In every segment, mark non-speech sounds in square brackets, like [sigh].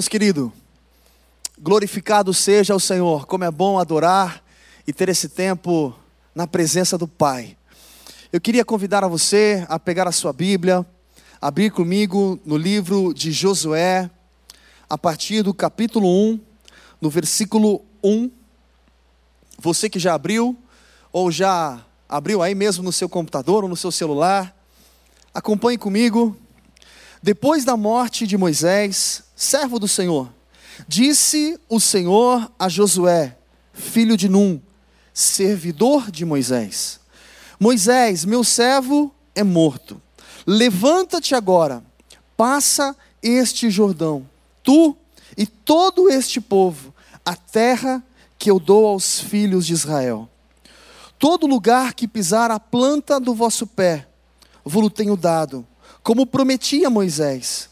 Deus querido, glorificado seja o Senhor, como é bom adorar e ter esse tempo na presença do Pai. Eu queria convidar a você a pegar a sua Bíblia, abrir comigo no livro de Josué, a partir do capítulo 1, no versículo 1. Você que já abriu, ou já abriu aí mesmo no seu computador ou no seu celular, acompanhe comigo. Depois da morte de Moisés, servo do Senhor, disse o Senhor a Josué, filho de Num, servidor de Moisés: Moisés, meu servo, é morto. Levanta-te agora, passa este Jordão, tu e todo este povo, a terra que eu dou aos filhos de Israel. Todo lugar que pisar a planta do vosso pé, vos tenho dado como prometia Moisés,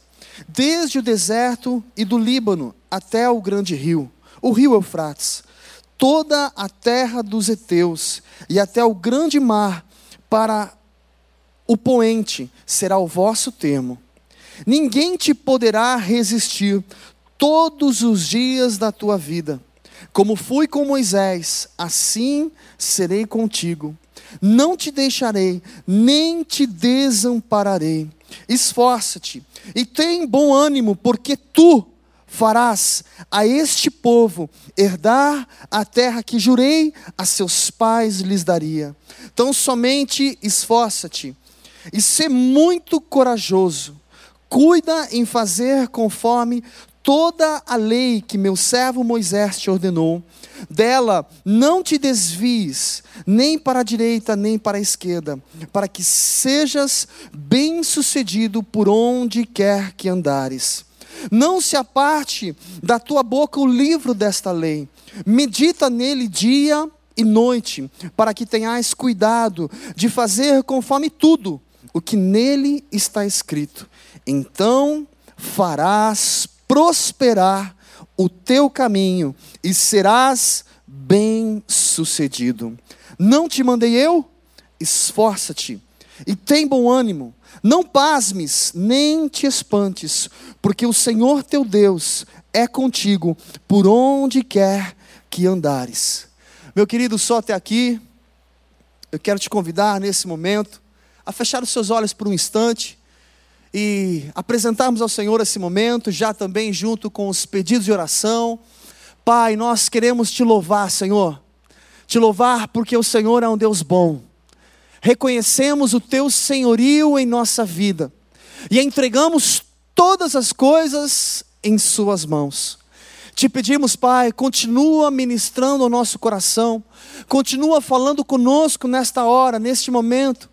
desde o deserto e do Líbano até o grande rio, o rio Eufrates, toda a terra dos heteus e até o grande mar para o poente será o vosso termo. Ninguém te poderá resistir todos os dias da tua vida. Como fui com Moisés, assim serei contigo. Não te deixarei, nem te desampararei. Esforça-te e tem bom ânimo, porque tu farás a este povo herdar a terra que jurei a seus pais lhes daria. Então somente esforça-te e sê muito corajoso. Cuida em fazer conforme toda a lei que meu servo Moisés te ordenou. Dela não te desvies, nem para a direita, nem para a esquerda, para que sejas bem-sucedido por onde quer que andares. Não se aparte da tua boca o livro desta lei. Medita nele dia e noite, para que tenhas cuidado de fazer conforme tudo o que nele está escrito. Então farás prosperar o teu caminho e serás bem-sucedido. Não te mandei eu? Esforça-te e tem bom ânimo. Não pasmes, nem te espantes, porque o Senhor teu Deus é contigo por onde quer que andares. Meu querido, só até aqui, eu quero te convidar nesse momento a fechar os seus olhos por um instante e apresentarmos ao Senhor esse momento, já também junto com os pedidos de oração. Pai, nós queremos te louvar, Senhor. Te louvar porque o Senhor é um Deus bom. Reconhecemos o teu senhorio em nossa vida e entregamos todas as coisas em Suas mãos. Te pedimos, Pai, continua ministrando ao nosso coração, continua falando conosco nesta hora, neste momento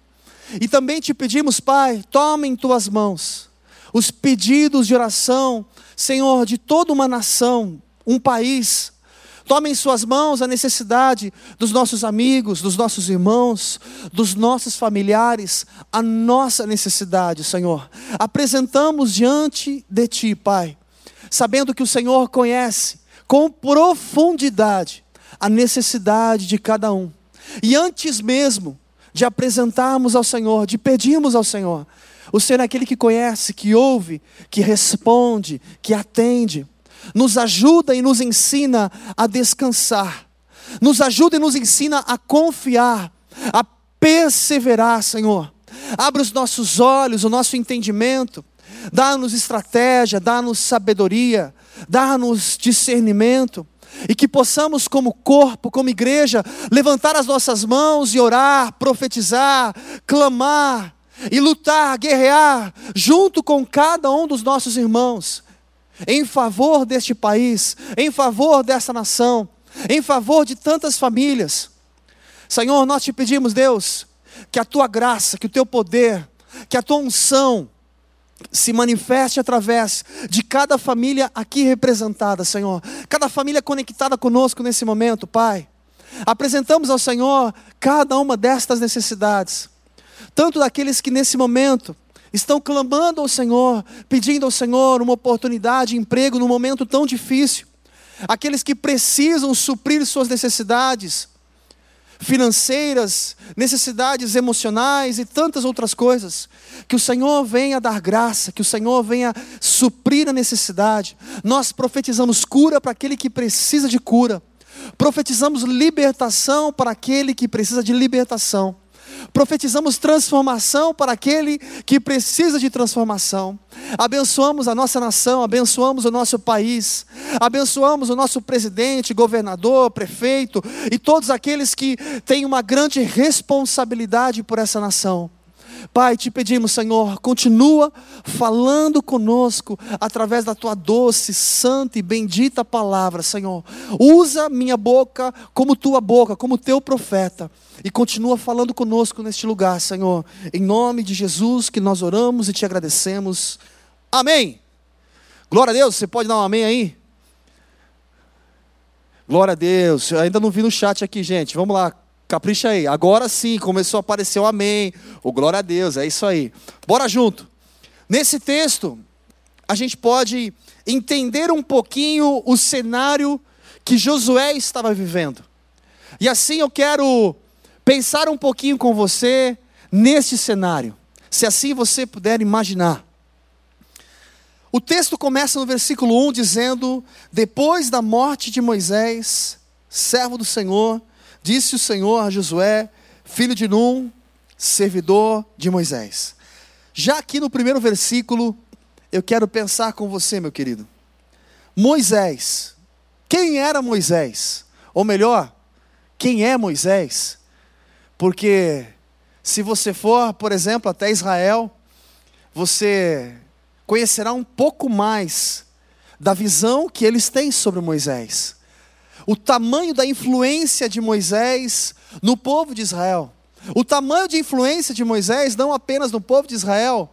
e também te pedimos, Pai, toma em tuas mãos os pedidos de oração, Senhor, de toda uma nação, um país. Toma em suas mãos a necessidade dos nossos amigos, dos nossos irmãos, dos nossos familiares, a nossa necessidade, Senhor. Apresentamos diante de Ti, Pai, sabendo que o Senhor conhece com profundidade a necessidade de cada um. E antes mesmo de apresentarmos ao Senhor, de pedirmos ao Senhor. O Senhor é aquele que conhece, que ouve, que responde, que atende. Nos ajuda e nos ensina a descansar. Nos ajuda e nos ensina a confiar, a perseverar, Senhor. Abre os nossos olhos, o nosso entendimento. Dá-nos estratégia, dá-nos sabedoria, dá-nos discernimento e que possamos, como corpo, como igreja, levantar as nossas mãos e orar, profetizar, clamar e lutar, guerrear, junto com cada um dos nossos irmãos, em favor deste país, em favor dessa nação, em favor de tantas famílias. Senhor, nós te pedimos, Deus, que a tua graça, que o teu poder, que a tua unção, se manifeste através de cada família aqui representada, Senhor. Cada família conectada conosco nesse momento, Pai. Apresentamos ao Senhor cada uma destas necessidades, tanto daqueles que nesse momento estão clamando ao Senhor, pedindo ao Senhor uma oportunidade, emprego num momento tão difícil, aqueles que precisam suprir suas necessidades financeiras, necessidades emocionais e tantas outras coisas. Que o Senhor venha dar graça, que o Senhor venha suprir a necessidade. Nós profetizamos cura para aquele que precisa de cura. Profetizamos libertação para aquele que precisa de libertação. Profetizamos transformação para aquele que precisa de transformação. Abençoamos a nossa nação, abençoamos o nosso país, abençoamos o nosso presidente, governador, prefeito e todos aqueles que têm uma grande responsabilidade por essa nação. Pai, te pedimos, Senhor, continua falando conosco através da tua doce, santa e bendita palavra, Senhor. Usa minha boca como tua boca, como teu profeta, e continua falando conosco neste lugar, Senhor. Em nome de Jesus que nós oramos e te agradecemos. Amém. Glória a Deus, você pode dar um amém aí? Glória a Deus. Eu ainda não vi no chat aqui, gente. Vamos lá, Capricha aí. Agora sim, começou a aparecer o amém. O glória a Deus, é isso aí. Bora junto. Nesse texto, a gente pode entender um pouquinho o cenário que Josué estava vivendo. E assim eu quero pensar um pouquinho com você nesse cenário. Se assim você puder imaginar. O texto começa no versículo 1 dizendo: Depois da morte de Moisés, servo do Senhor, Disse o Senhor a Josué, filho de Num, servidor de Moisés. Já aqui no primeiro versículo, eu quero pensar com você, meu querido. Moisés. Quem era Moisés? Ou melhor, quem é Moisés? Porque se você for, por exemplo, até Israel, você conhecerá um pouco mais da visão que eles têm sobre Moisés o tamanho da influência de Moisés no povo de Israel. O tamanho de influência de Moisés, não apenas no povo de Israel,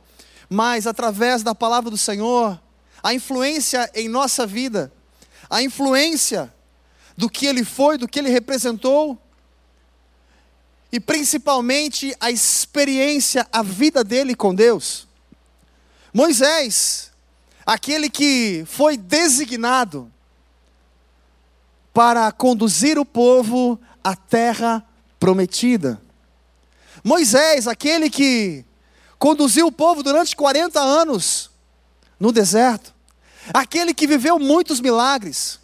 mas através da palavra do Senhor, a influência em nossa vida, a influência do que ele foi, do que ele representou, e principalmente a experiência, a vida dele com Deus. Moisés, aquele que foi designado para conduzir o povo à terra prometida. Moisés, aquele que conduziu o povo durante 40 anos no deserto, aquele que viveu muitos milagres,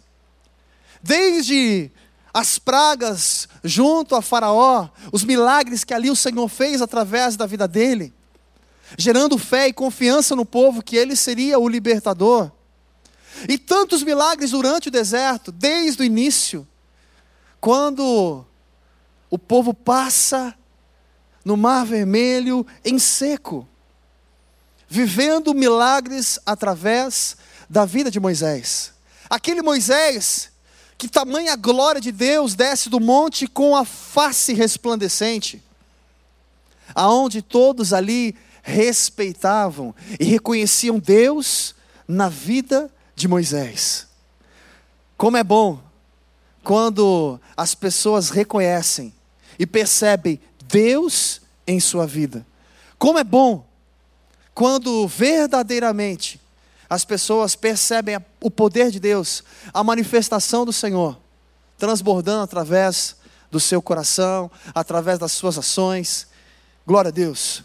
desde as pragas junto a Faraó, os milagres que ali o Senhor fez através da vida dele, gerando fé e confiança no povo que ele seria o libertador. E tantos milagres durante o deserto, desde o início, quando o povo passa no Mar Vermelho em seco, vivendo milagres através da vida de Moisés. Aquele Moisés que tamanha glória de Deus desce do monte com a face resplandecente, aonde todos ali respeitavam e reconheciam Deus na vida de Moisés. Como é bom quando as pessoas reconhecem e percebem Deus em sua vida. Como é bom quando verdadeiramente as pessoas percebem o poder de Deus, a manifestação do Senhor, transbordando através do seu coração, através das suas ações. Glória a Deus.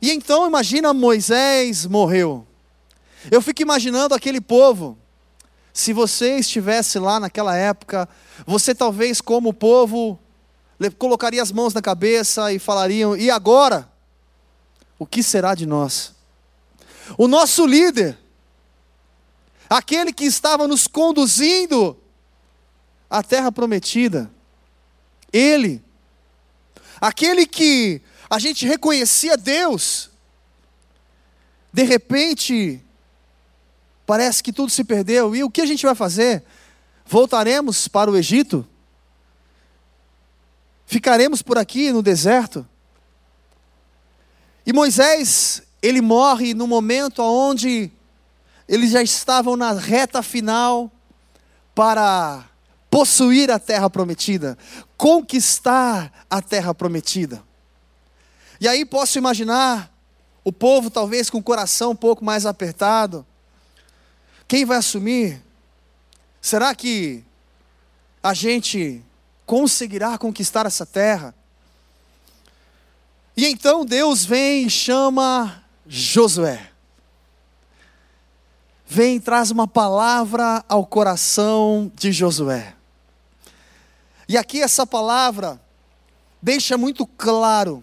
E então imagina Moisés morreu. Eu fico imaginando aquele povo. Se você estivesse lá naquela época, você talvez, como povo, colocaria as mãos na cabeça e falariam: e agora? O que será de nós? O nosso líder, aquele que estava nos conduzindo à terra prometida, ele, aquele que a gente reconhecia Deus, de repente, Parece que tudo se perdeu. E o que a gente vai fazer? Voltaremos para o Egito? Ficaremos por aqui no deserto? E Moisés, ele morre no momento onde eles já estavam na reta final para possuir a terra prometida, conquistar a terra prometida. E aí posso imaginar o povo talvez com o coração um pouco mais apertado, quem vai assumir? Será que a gente conseguirá conquistar essa terra. E então Deus vem e chama Josué. Vem e traz uma palavra ao coração de Josué. E aqui essa palavra deixa muito claro,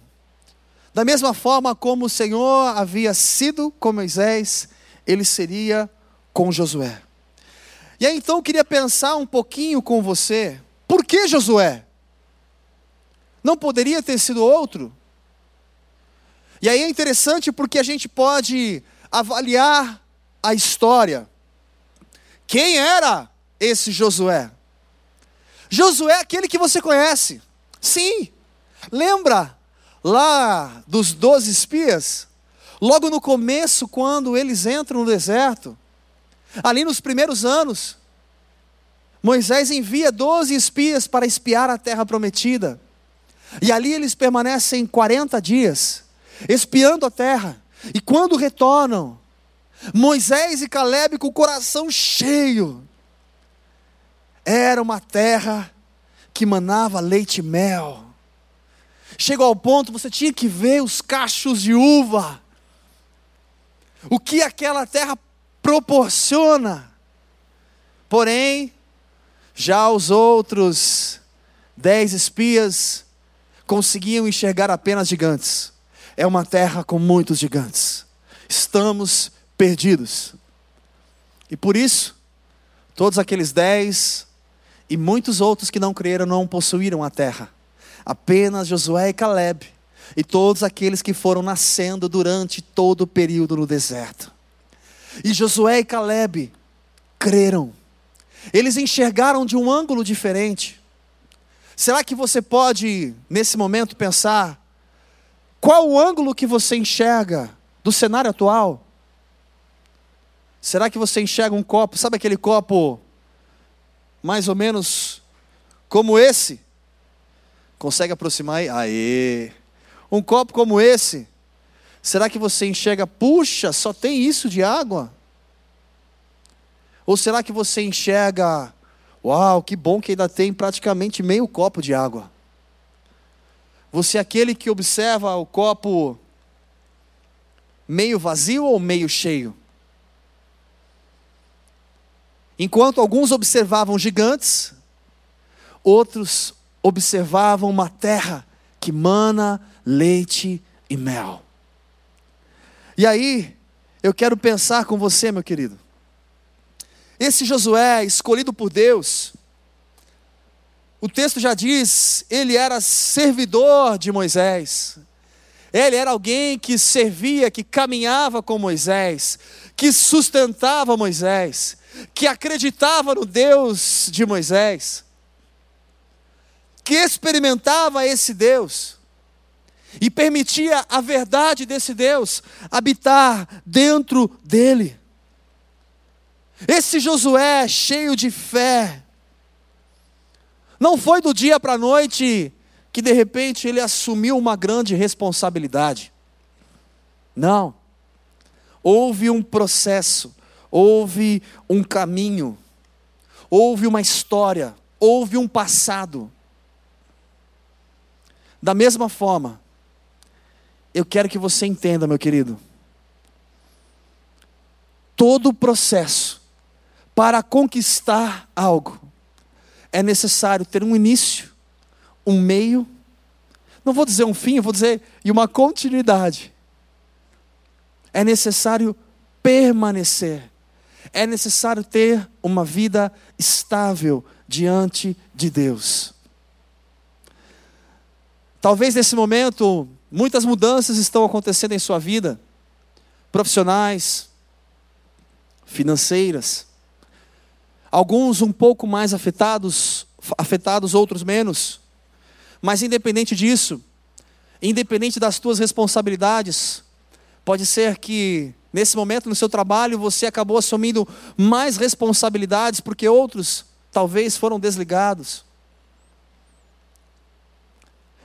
da mesma forma como o Senhor havia sido com Moisés, ele seria com Josué. E aí então eu queria pensar um pouquinho com você, por que Josué? Não poderia ter sido outro? E aí é interessante porque a gente pode avaliar a história. Quem era esse Josué? Josué é aquele que você conhece. Sim. Lembra lá dos doze espias? Logo no começo, quando eles entram no deserto, ali nos primeiros anos, Moisés envia doze espias para espiar a terra prometida. E ali eles permanecem 40 dias, espiando a terra. E quando retornam, Moisés e Caleb com o coração cheio, era uma terra que manava leite e mel. Chegou ao ponto, você tinha que ver os cachos de uva. O que aquela terra proporciona. Porém, já os outros dez espias conseguiam enxergar apenas gigantes. É uma terra com muitos gigantes. Estamos perdidos. E por isso, todos aqueles dez e muitos outros que não creram não possuíram a terra. Apenas Josué e Caleb e todos aqueles que foram nascendo durante todo o período no deserto. E Josué e Caleb creram. Eles enxergaram de um ângulo diferente. Será que você pode, nesse momento, pensar qual o ângulo que você enxerga do cenário atual? Será que você enxerga um copo, sabe aquele copo mais ou menos como esse? Consegue aproximar aí? Aê! Um copo como esse, será que você enxerga, puxa, só tem isso de água? Ou será que você enxerga, uau, que bom que ainda tem praticamente meio copo de água? Você é aquele que observa o copo meio vazio ou meio cheio? Enquanto alguns observavam gigantes, outros observavam uma terra que mana leite e mel. E aí, eu quero pensar com você, meu querido. Esse Josué, escolhido por Deus, o texto já diz, ele era servidor de Moisés. Ele era alguém que servia, que caminhava com Moisés, que sustentava Moisés, que acreditava no Deus de Moisés, que experimentava esse Deus e permitia a verdade desse Deus habitar dentro dele. Esse Josué, cheio de fé, não foi do dia para a noite que de repente ele assumiu uma grande responsabilidade. Não. Houve um processo, houve um caminho, houve uma história, houve um passado. Da mesma forma, eu quero que você entenda, meu querido. Todo o processo para conquistar algo é necessário ter um início, um meio, não vou dizer um fim, vou dizer e uma continuidade. É necessário permanecer. É necessário ter uma vida estável diante de Deus. Talvez nesse momento Muitas mudanças estão acontecendo em sua vida, profissionais, financeiras. Alguns um pouco mais afetados, afetados, outros menos. Mas independente disso, independente das tuas responsabilidades, pode ser que nesse momento no seu trabalho você acabou assumindo mais responsabilidades porque outros talvez foram desligados.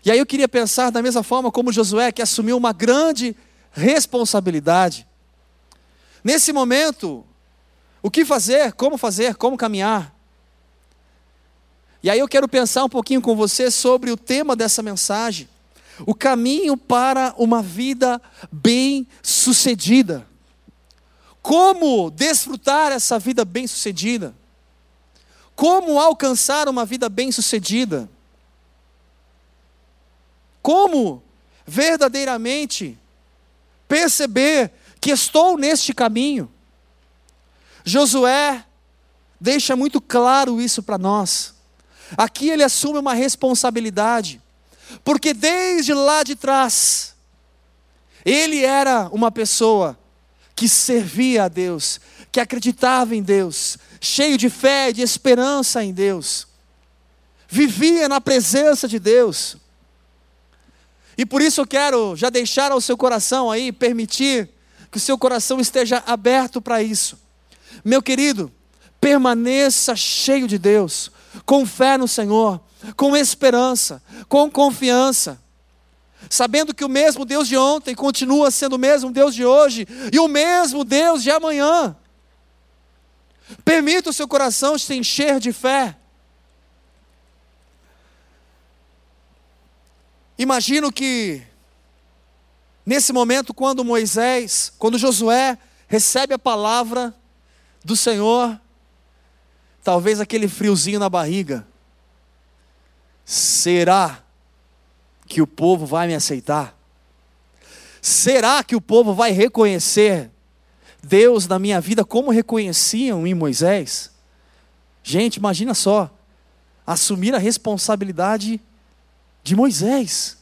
E aí eu queria pensar da mesma forma como Josué, que assumiu uma grande responsabilidade. Nesse momento, o que fazer, como fazer, como caminhar. E aí eu quero pensar um pouquinho com você sobre o tema dessa mensagem: o caminho para uma vida bem-sucedida. Como desfrutar essa vida bem-sucedida? Como alcançar uma vida bem-sucedida? Como verdadeiramente perceber que estou neste caminho? Josué deixa muito claro isso para nós. Aqui ele assume uma responsabilidade, porque desde lá de trás, ele era uma pessoa que servia a Deus, que acreditava em Deus, cheio de fé, de esperança em Deus, vivia na presença de Deus. E por isso eu quero já deixar ao seu coração aí, permitir que o seu coração esteja aberto para isso. Meu querido, permaneça cheio de Deus, com fé no Senhor, com esperança, com confiança sabendo que o mesmo Deus de ontem continua sendo o mesmo Deus de hoje e o mesmo Deus de amanhã. Permita o seu coração se encher de fé. Imagino que, nesse momento, quando Moisés, quando Josué recebe a palavra do Senhor, talvez aquele friozinho na barriga. Será que o povo vai me aceitar? Será que o povo vai reconhecer Deus na minha vida como reconheciam em Moisés? Gente, imagina só, assumir a responsabilidade de Moisés.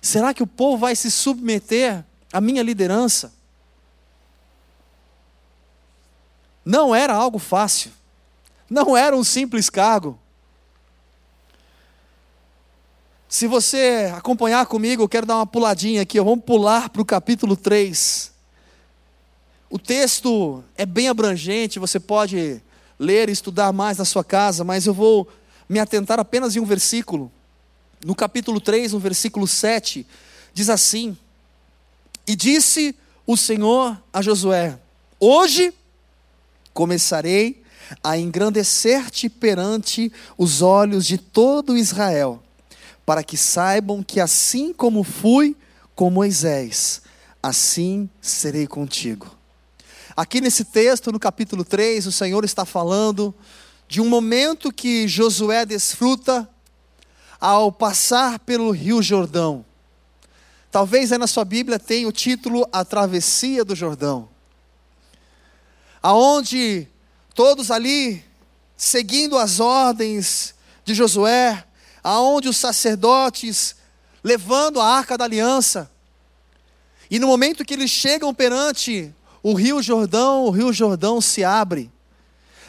Será que o povo vai se submeter à minha liderança? Não era algo fácil, não era um simples cargo. Se você acompanhar comigo, eu quero dar uma puladinha aqui, vamos pular para o capítulo 3. O texto é bem abrangente, você pode ler e estudar mais na sua casa, mas eu vou me atentar apenas em um versículo. No capítulo 3, no versículo 7, diz assim: E disse o Senhor a Josué: Hoje começarei a engrandecer-te perante os olhos de todo Israel para que saibam que assim como fui com Moisés, assim serei contigo. Aqui nesse texto, no capítulo 3, o Senhor está falando de um momento que Josué desfruta ao passar pelo Rio Jordão. Talvez aí na sua Bíblia tenha o título A Travessia do Jordão. Aonde todos ali, seguindo as ordens de Josué, aonde os sacerdotes levando a arca da aliança. E no momento que eles chegam perante o Rio Jordão, o Rio Jordão se abre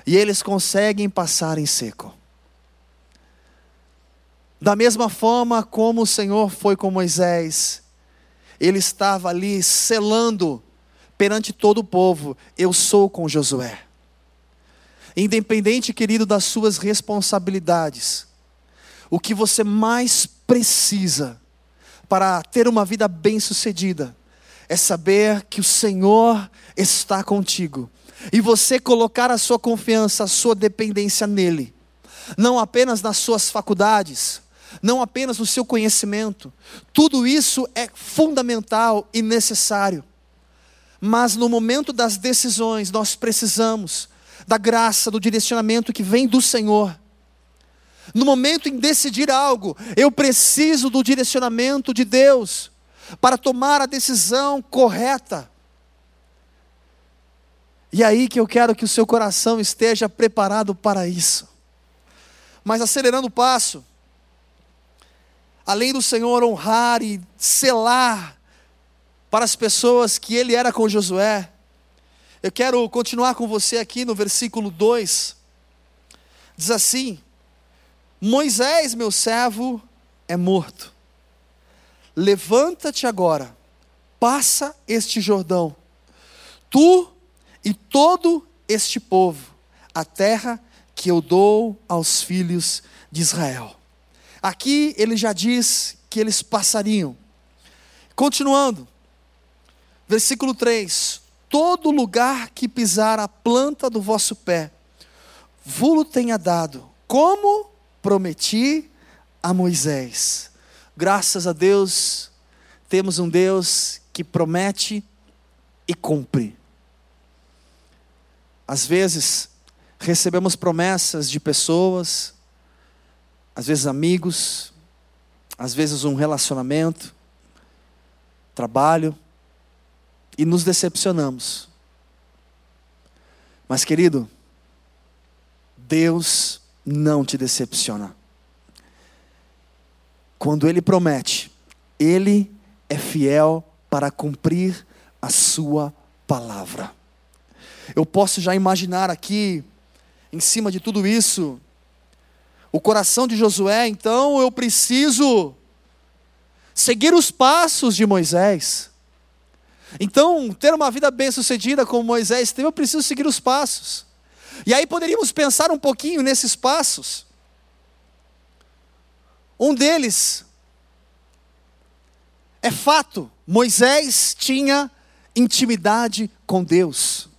e eles conseguem passar em seco. Da mesma forma como o Senhor foi com Moisés, ele estava ali selando perante todo o povo: Eu sou com Josué. Independente, querido, das suas responsabilidades, o que você mais precisa para ter uma vida bem-sucedida é saber que o Senhor está contigo e você colocar a sua confiança, a sua dependência nele, não apenas nas suas faculdades, não apenas no seu conhecimento, tudo isso é fundamental e necessário, mas no momento das decisões nós precisamos da graça, do direcionamento que vem do Senhor no momento em decidir algo, eu preciso do direcionamento de Deus para tomar a decisão correta. E é aí que eu quero que o seu coração esteja preparado para isso. Mas acelerando o passo, além do Senhor honrar e selar para as pessoas que ele era com Josué, eu quero continuar com você aqui no versículo 2. Diz assim: Moisés, meu servo, é morto. Levanta-te agora, passa este Jordão, tu e todo este povo, a terra que eu dou aos filhos de Israel. Aqui ele já diz que eles passariam. Continuando, versículo 3: Todo lugar que pisar a planta do vosso pé, vulo tenha dado, como prometi a Moisés. Graças a Deus, temos um Deus que promete e cumpre. Às vezes, recebemos promessas de pessoas, às vezes amigos, às vezes um relacionamento, trabalho, e nos decepcionamos. Mas, querido, Deus não te decepciona. Quando Ele promete, Ele é fiel para cumprir a Sua palavra. Eu posso já imaginar aqui, em cima de tudo isso, o coração de Josué, então eu preciso seguir os passos de Moisés. Então, ter uma vida bem-sucedida como Moisés teve, eu preciso seguir os passos. E aí poderíamos pensar um pouquinho nesses passos. Um deles é fato, Moisés tinha intimidade com Deus.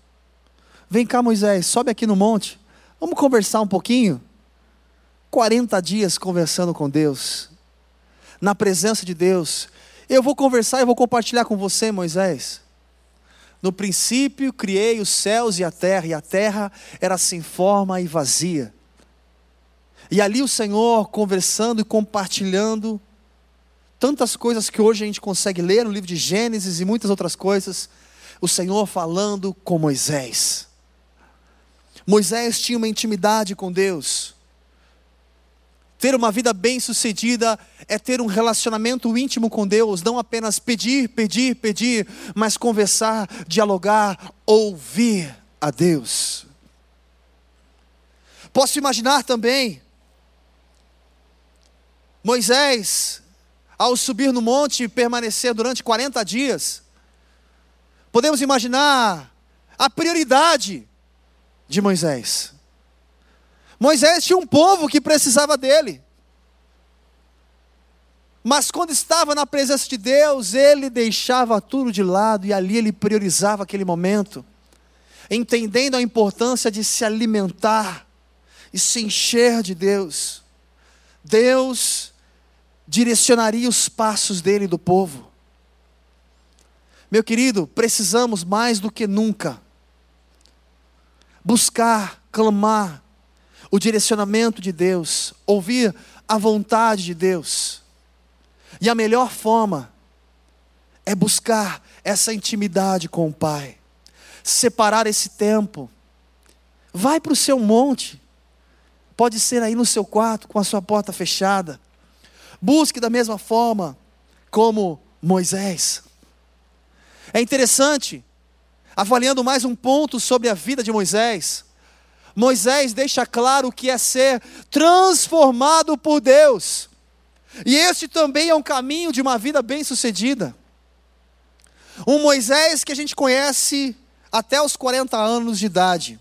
Vem cá, Moisés, sobe aqui no monte. Vamos conversar um pouquinho. 40 dias conversando com Deus, na presença de Deus. Eu vou conversar e vou compartilhar com você, Moisés. No princípio criei os céus e a terra, e a terra era sem forma e vazia. E ali o Senhor conversando e compartilhando tantas coisas que hoje a gente consegue ler no livro de Gênesis e muitas outras coisas. O Senhor falando com Moisés. Moisés tinha uma intimidade com Deus. Ter uma vida bem-sucedida é ter um relacionamento íntimo com Deus, não apenas pedir, pedir, pedir, mas conversar, dialogar, ouvir a Deus. Posso imaginar também Moisés, ao subir no monte e permanecer durante 40 dias, podemos imaginar a prioridade de Moisés. Moisés tinha um povo que precisava dele. Mas quando estava na presença de Deus, ele deixava tudo de lado e ali ele priorizava aquele momento, entendendo a importância de se alimentar e se encher de Deus. Deus direcionaria os passos dele e do povo. Meu querido, precisamos mais do que nunca buscar, clamar, o direcionamento de Deus, ouvir a vontade de Deus. E a melhor forma é buscar essa intimidade com o Pai, separar esse tempo. Vai para o seu monte, pode ser aí no seu quarto com a sua porta fechada. Busque da mesma forma como Moisés. É interessante, avaliando mais um ponto sobre a vida de Moisés, Moisés deixa claro que é ser transformado por Deus. E este também é um caminho de uma vida bem-sucedida. Um Moisés que a gente conhece até os 40 anos de idade.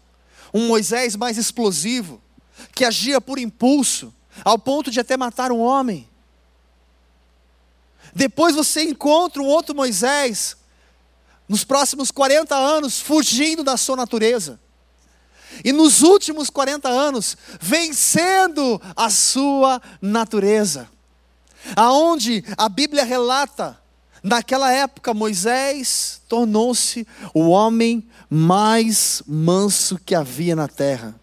Um Moisés mais explosivo, que agia por impulso, ao ponto de até matar um homem. Depois você encontra um outro Moisés, nos próximos 40 anos, fugindo da sua natureza e nos últimos 40 anos, vencendo a sua natureza. Aonde a Bíblia relata, naquela época, Moisés tornou-se o homem mais manso que havia na terra.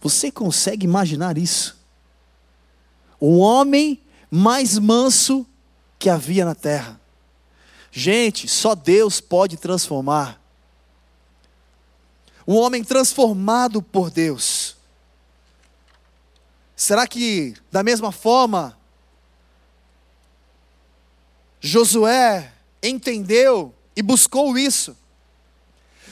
Você consegue imaginar isso? O homem mais manso que havia na terra. Gente, só Deus pode transformar um homem transformado por Deus. Será que, da mesma forma, Josué entendeu e buscou isso?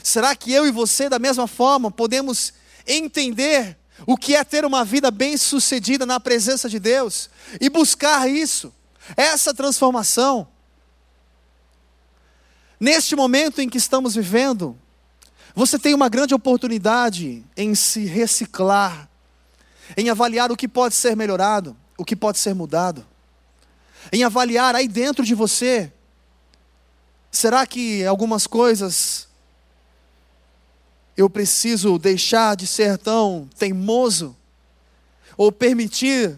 Será que eu e você, da mesma forma, podemos entender o que é ter uma vida bem-sucedida na presença de Deus e buscar isso, essa transformação? Neste momento em que estamos vivendo, você tem uma grande oportunidade em se reciclar, em avaliar o que pode ser melhorado, o que pode ser mudado, em avaliar aí dentro de você. Será que algumas coisas eu preciso deixar de ser tão teimoso, ou permitir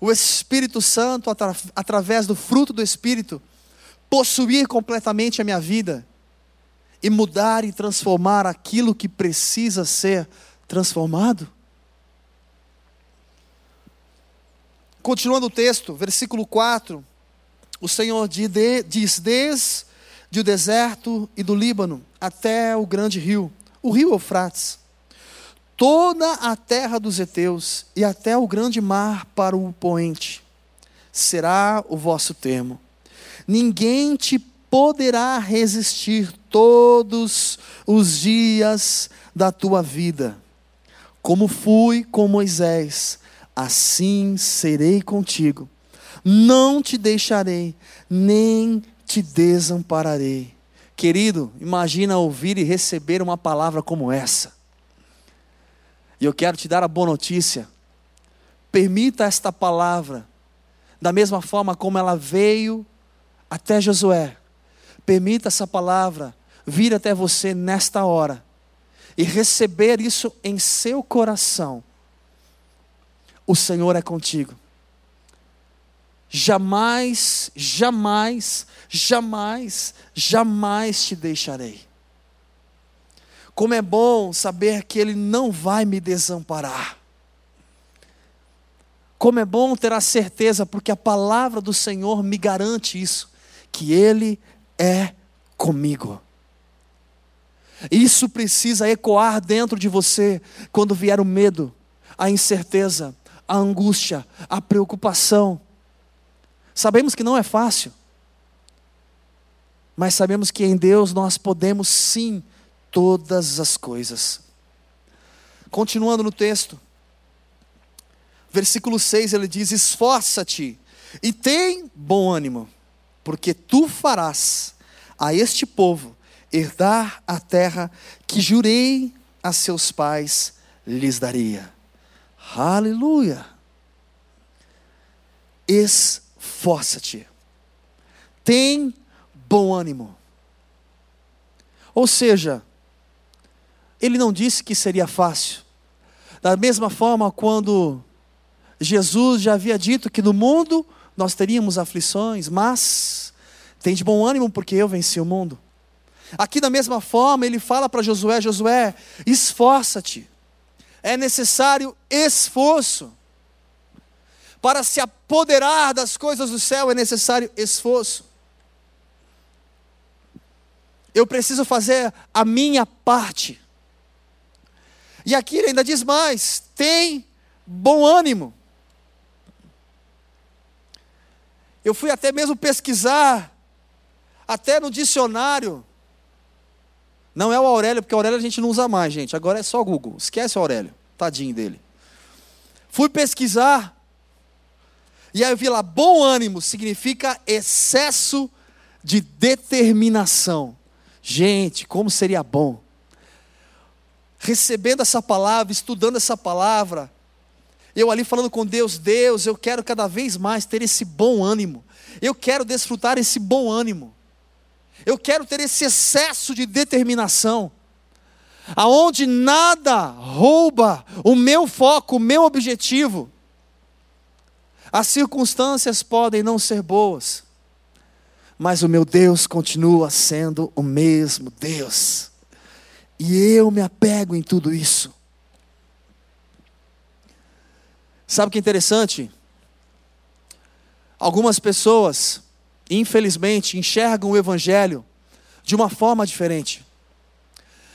o Espírito Santo, atra através do fruto do Espírito, possuir completamente a minha vida e mudar e transformar aquilo que precisa ser transformado? Continuando o texto, versículo 4, o Senhor diz: Desde o deserto e do Líbano até o grande rio, o rio Eufrates, toda a terra dos heteus e até o grande mar para o poente, será o vosso termo. Ninguém te poderá resistir todos os dias da tua vida. Como fui com Moisés, assim serei contigo. Não te deixarei, nem te desampararei. Querido, imagina ouvir e receber uma palavra como essa. E eu quero te dar a boa notícia. Permita esta palavra, da mesma forma como ela veio até Josué. Permita essa palavra vir até você nesta hora e receber isso em seu coração o Senhor é contigo. Jamais, jamais, jamais, jamais te deixarei. Como é bom saber que Ele não vai me desamparar. Como é bom ter a certeza, porque a palavra do Senhor me garante isso, que Ele é comigo. Isso precisa ecoar dentro de você quando vier o medo, a incerteza, a angústia, a preocupação. Sabemos que não é fácil, mas sabemos que em Deus nós podemos sim todas as coisas. Continuando no texto, versículo 6 ele diz: Esforça-te e tem bom ânimo, porque tu farás a este povo herdar a terra que jurei a seus pais lhes daria. Aleluia. Esforça-te. Tem bom ânimo. Ou seja, ele não disse que seria fácil. Da mesma forma, quando Jesus já havia dito que no mundo nós teríamos aflições, mas tem de bom ânimo porque eu venci o mundo. Aqui da mesma forma, ele fala para Josué: Josué, esforça-te é necessário esforço. Para se apoderar das coisas do céu é necessário esforço. Eu preciso fazer a minha parte. E aqui ele ainda diz mais: tem bom ânimo. Eu fui até mesmo pesquisar, até no dicionário, não é o Aurélio, porque o Aurélio a gente não usa mais, gente. Agora é só Google. Esquece o Aurélio. Tadinho dele. Fui pesquisar. E aí eu vi lá: bom ânimo significa excesso de determinação. Gente, como seria bom. Recebendo essa palavra, estudando essa palavra, eu ali falando com Deus, Deus, eu quero cada vez mais ter esse bom ânimo. Eu quero desfrutar esse bom ânimo. Eu quero ter esse excesso de determinação, aonde nada rouba o meu foco, o meu objetivo. As circunstâncias podem não ser boas, mas o meu Deus continua sendo o mesmo Deus. E eu me apego em tudo isso. Sabe o que é interessante? Algumas pessoas infelizmente, enxergam o Evangelho de uma forma diferente.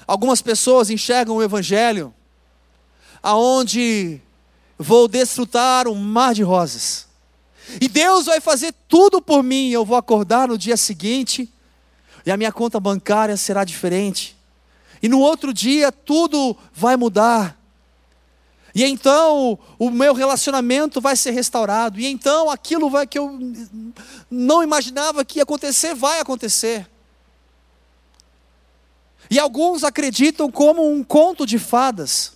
Algumas pessoas enxergam o Evangelho aonde vou desfrutar um mar de rosas. E Deus vai fazer tudo por mim. Eu vou acordar no dia seguinte e a minha conta bancária será diferente. E no outro dia tudo vai mudar. E então o meu relacionamento vai ser restaurado. E então aquilo vai que eu não imaginava que ia acontecer, vai acontecer. E alguns acreditam como um conto de fadas.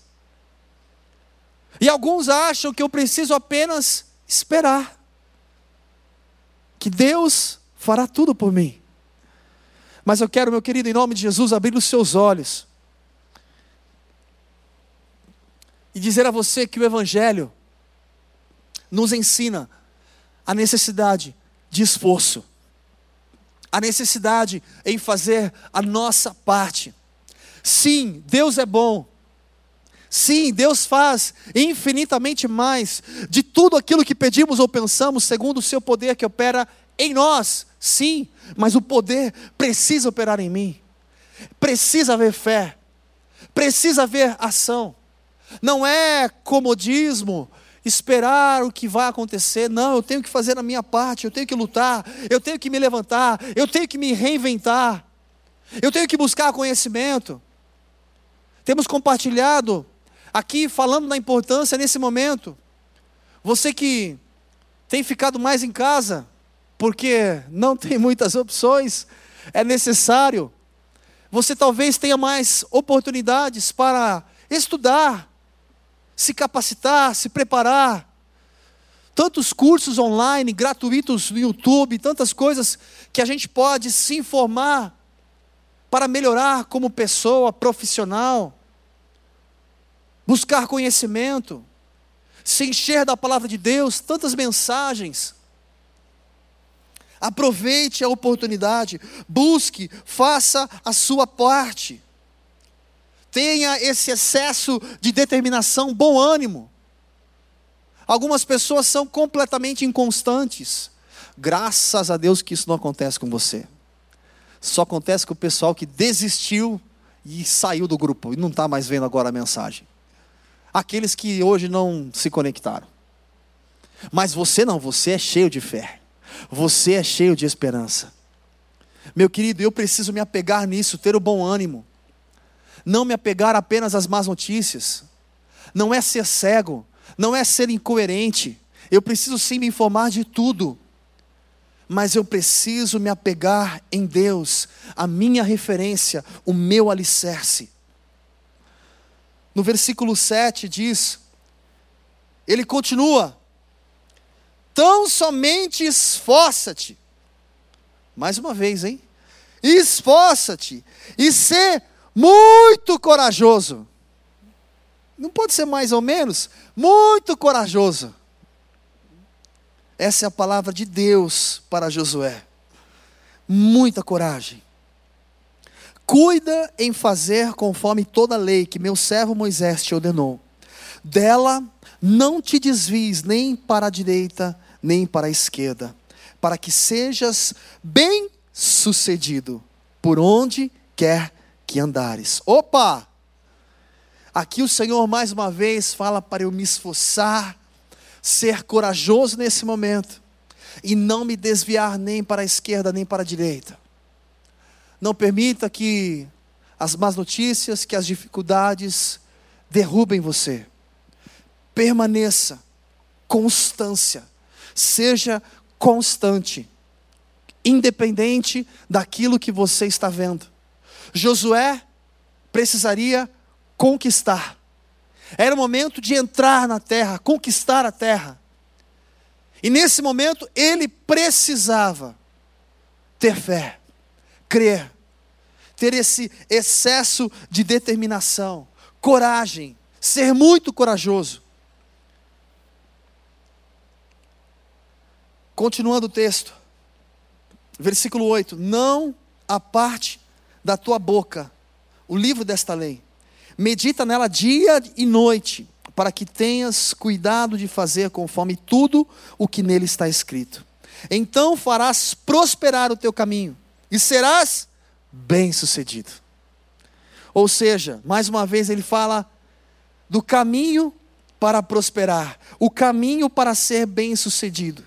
E alguns acham que eu preciso apenas esperar. Que Deus fará tudo por mim. Mas eu quero, meu querido, em nome de Jesus, abrir os seus olhos e dizer a você que o Evangelho nos ensina a necessidade de esforço, a necessidade em fazer a nossa parte. Sim, Deus é bom. Sim, Deus faz infinitamente mais de tudo aquilo que pedimos ou pensamos, segundo o seu poder que opera em nós. Sim, mas o poder precisa operar em mim. Precisa haver fé. Precisa haver ação. Não é comodismo, esperar o que vai acontecer. Não, eu tenho que fazer a minha parte, eu tenho que lutar, eu tenho que me levantar, eu tenho que me reinventar, eu tenho que buscar conhecimento. Temos compartilhado aqui, falando da importância nesse momento. Você que tem ficado mais em casa, porque não [laughs] tem muitas opções, é necessário. Você talvez tenha mais oportunidades para estudar, se capacitar, se preparar. Tantos cursos online, gratuitos no YouTube, tantas coisas que a gente pode se informar para melhorar como pessoa, profissional. Buscar conhecimento, se encher da palavra de Deus, tantas mensagens. Aproveite a oportunidade, busque, faça a sua parte tenha esse excesso de determinação, bom ânimo. Algumas pessoas são completamente inconstantes. Graças a Deus que isso não acontece com você. Só acontece com o pessoal que desistiu e saiu do grupo e não está mais vendo agora a mensagem. Aqueles que hoje não se conectaram. Mas você não, você é cheio de fé. Você é cheio de esperança. Meu querido, eu preciso me apegar nisso, ter o bom ânimo não me apegar apenas às más notícias, não é ser cego, não é ser incoerente. Eu preciso sim me informar de tudo, mas eu preciso me apegar em Deus, a minha referência, o meu alicerce. No versículo 7 diz, ele continua: tão somente esforça-te. Mais uma vez, hein? Esforça-te e ser muito corajoso. Não pode ser mais ou menos, muito corajoso. Essa é a palavra de Deus para Josué. Muita coragem. Cuida em fazer conforme toda a lei que meu servo Moisés te ordenou. Dela não te desvies nem para a direita, nem para a esquerda, para que sejas bem sucedido por onde quer que andares. Opa! Aqui o Senhor mais uma vez fala para eu me esforçar, ser corajoso nesse momento e não me desviar nem para a esquerda nem para a direita. Não permita que as más notícias, que as dificuldades derrubem você. Permaneça, constância, seja constante, independente daquilo que você está vendo. Josué precisaria conquistar. Era o momento de entrar na terra, conquistar a terra. E nesse momento ele precisava ter fé, crer, ter esse excesso de determinação, coragem, ser muito corajoso. Continuando o texto, versículo 8: Não a parte da tua boca o livro desta lei. Medita nela dia e noite, para que tenhas cuidado de fazer conforme tudo o que nele está escrito. Então farás prosperar o teu caminho e serás bem-sucedido. Ou seja, mais uma vez ele fala do caminho para prosperar, o caminho para ser bem-sucedido.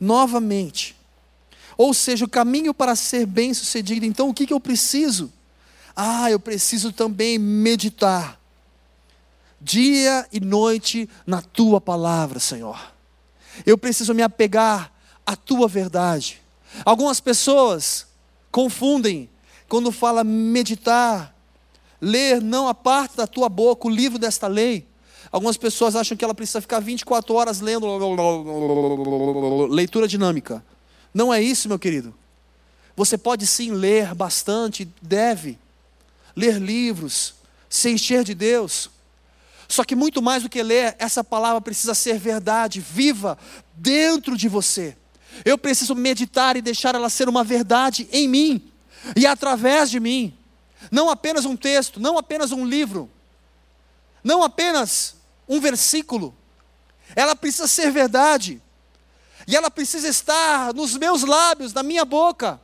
Novamente, ou seja, o caminho para ser bem-sucedido. Então, o que, que eu preciso? Ah, eu preciso também meditar dia e noite na tua palavra, Senhor. Eu preciso me apegar à tua verdade. Algumas pessoas confundem quando fala meditar, ler não a parte da tua boca, o livro desta lei. Algumas pessoas acham que ela precisa ficar 24 horas lendo leitura dinâmica. Não é isso, meu querido. Você pode sim ler bastante, deve ler livros, se encher de Deus. Só que muito mais do que ler, essa palavra precisa ser verdade, viva dentro de você. Eu preciso meditar e deixar ela ser uma verdade em mim e através de mim. Não apenas um texto, não apenas um livro, não apenas um versículo. Ela precisa ser verdade. E ela precisa estar nos meus lábios, na minha boca.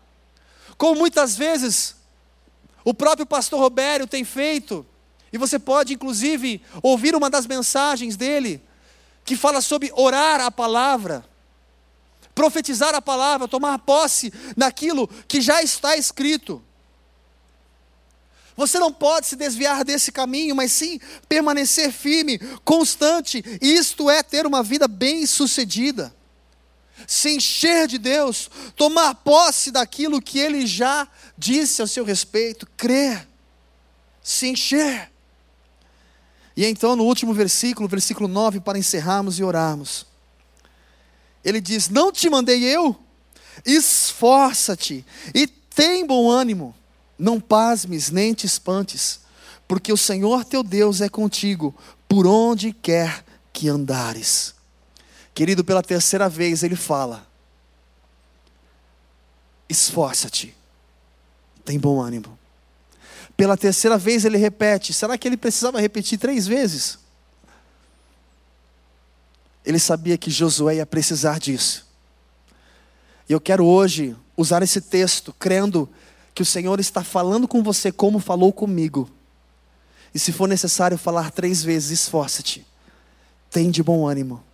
Como muitas vezes o próprio pastor Robério tem feito, e você pode inclusive ouvir uma das mensagens dele, que fala sobre orar a palavra, profetizar a palavra, tomar posse naquilo que já está escrito. Você não pode se desviar desse caminho, mas sim permanecer firme, constante, isto é ter uma vida bem-sucedida. Se encher de Deus, tomar posse daquilo que Ele já disse a seu respeito, crer, se encher. E então, no último versículo, versículo 9, para encerrarmos e orarmos, ele diz: Não te mandei eu, esforça-te e tem bom ânimo não pasmes nem te espantes, porque o Senhor teu Deus é contigo por onde quer que andares. Querido, pela terceira vez ele fala: esforça-te, tem bom ânimo. Pela terceira vez ele repete: será que ele precisava repetir três vezes? Ele sabia que Josué ia precisar disso. E eu quero hoje usar esse texto, crendo que o Senhor está falando com você como falou comigo. E se for necessário falar três vezes, esforça-te. Tem de bom ânimo.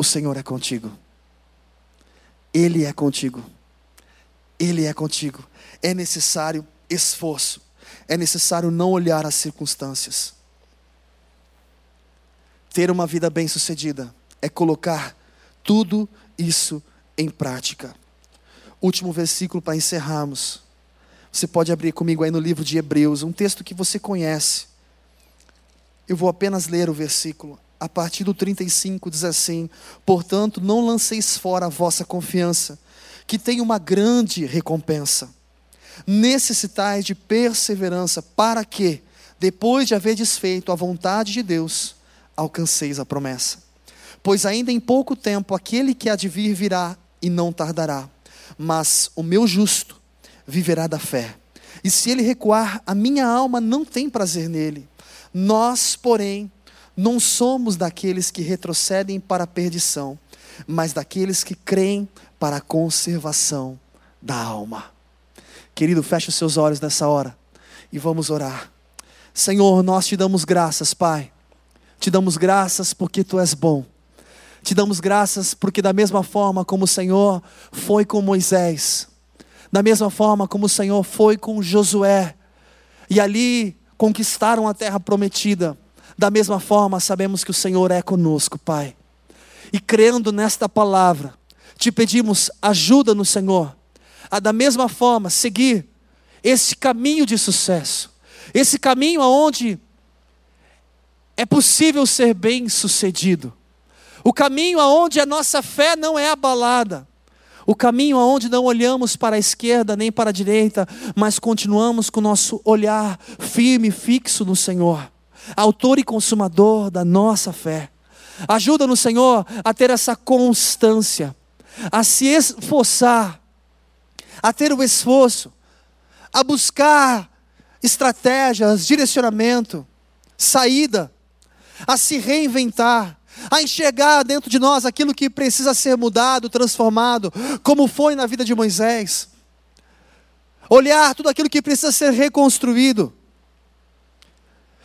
O Senhor é contigo. Ele é contigo. Ele é contigo. É necessário esforço. É necessário não olhar as circunstâncias. Ter uma vida bem-sucedida é colocar tudo isso em prática último versículo para encerrarmos. Você pode abrir comigo aí no livro de Hebreus, um texto que você conhece. Eu vou apenas ler o versículo. A partir do 35 diz assim: Portanto, não lanceis fora a vossa confiança, que tem uma grande recompensa. Necessitais de perseverança, para que, depois de haver desfeito a vontade de Deus, alcanceis a promessa. Pois ainda em pouco tempo aquele que há de vir virá e não tardará mas o meu justo viverá da fé. E se ele recuar, a minha alma não tem prazer nele. Nós, porém, não somos daqueles que retrocedem para a perdição, mas daqueles que creem para a conservação da alma. Querido, feche os seus olhos nessa hora e vamos orar. Senhor, nós te damos graças, Pai. Te damos graças porque tu és bom. Te damos graças porque, da mesma forma como o Senhor foi com Moisés, da mesma forma como o Senhor foi com Josué, e ali conquistaram a terra prometida, da mesma forma sabemos que o Senhor é conosco, Pai. E crendo nesta palavra, te pedimos ajuda no Senhor, a da mesma forma seguir esse caminho de sucesso, esse caminho aonde é possível ser bem sucedido o caminho aonde a nossa fé não é abalada. O caminho aonde não olhamos para a esquerda nem para a direita, mas continuamos com o nosso olhar firme e fixo no Senhor, autor e consumador da nossa fé. Ajuda-nos, Senhor, a ter essa constância, a se esforçar, a ter o esforço, a buscar estratégias, direcionamento, saída, a se reinventar, a enxergar dentro de nós aquilo que precisa ser mudado, transformado, como foi na vida de Moisés. Olhar tudo aquilo que precisa ser reconstruído.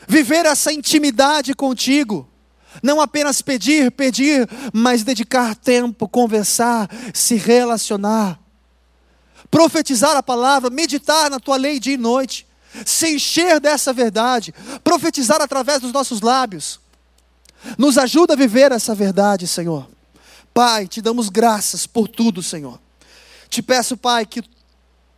Viver essa intimidade contigo. Não apenas pedir, pedir, mas dedicar tempo, conversar, se relacionar. Profetizar a palavra, meditar na tua lei dia e noite. Se encher dessa verdade. Profetizar através dos nossos lábios nos ajuda a viver essa verdade, Senhor. Pai, te damos graças por tudo, Senhor. Te peço, Pai, que,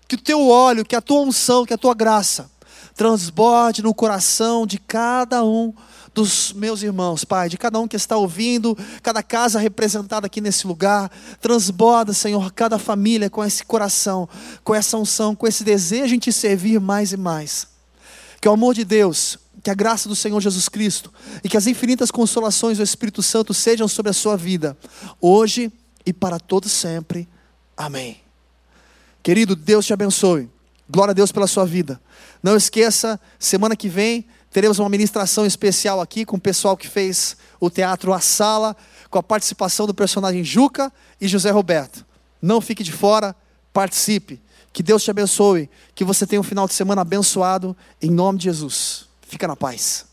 que o teu óleo, que a tua unção, que a tua graça transborde no coração de cada um dos meus irmãos, Pai, de cada um que está ouvindo, cada casa representada aqui nesse lugar, transborda, Senhor, cada família com esse coração, com essa unção, com esse desejo em te servir mais e mais. Que o amor de Deus, que a graça do Senhor Jesus Cristo e que as infinitas consolações do Espírito Santo sejam sobre a sua vida, hoje e para todo sempre. Amém. Querido, Deus te abençoe. Glória a Deus pela sua vida. Não esqueça, semana que vem teremos uma ministração especial aqui com o pessoal que fez o teatro A Sala, com a participação do personagem Juca e José Roberto. Não fique de fora, participe. Que Deus te abençoe, que você tenha um final de semana abençoado, em nome de Jesus. Fica na paz.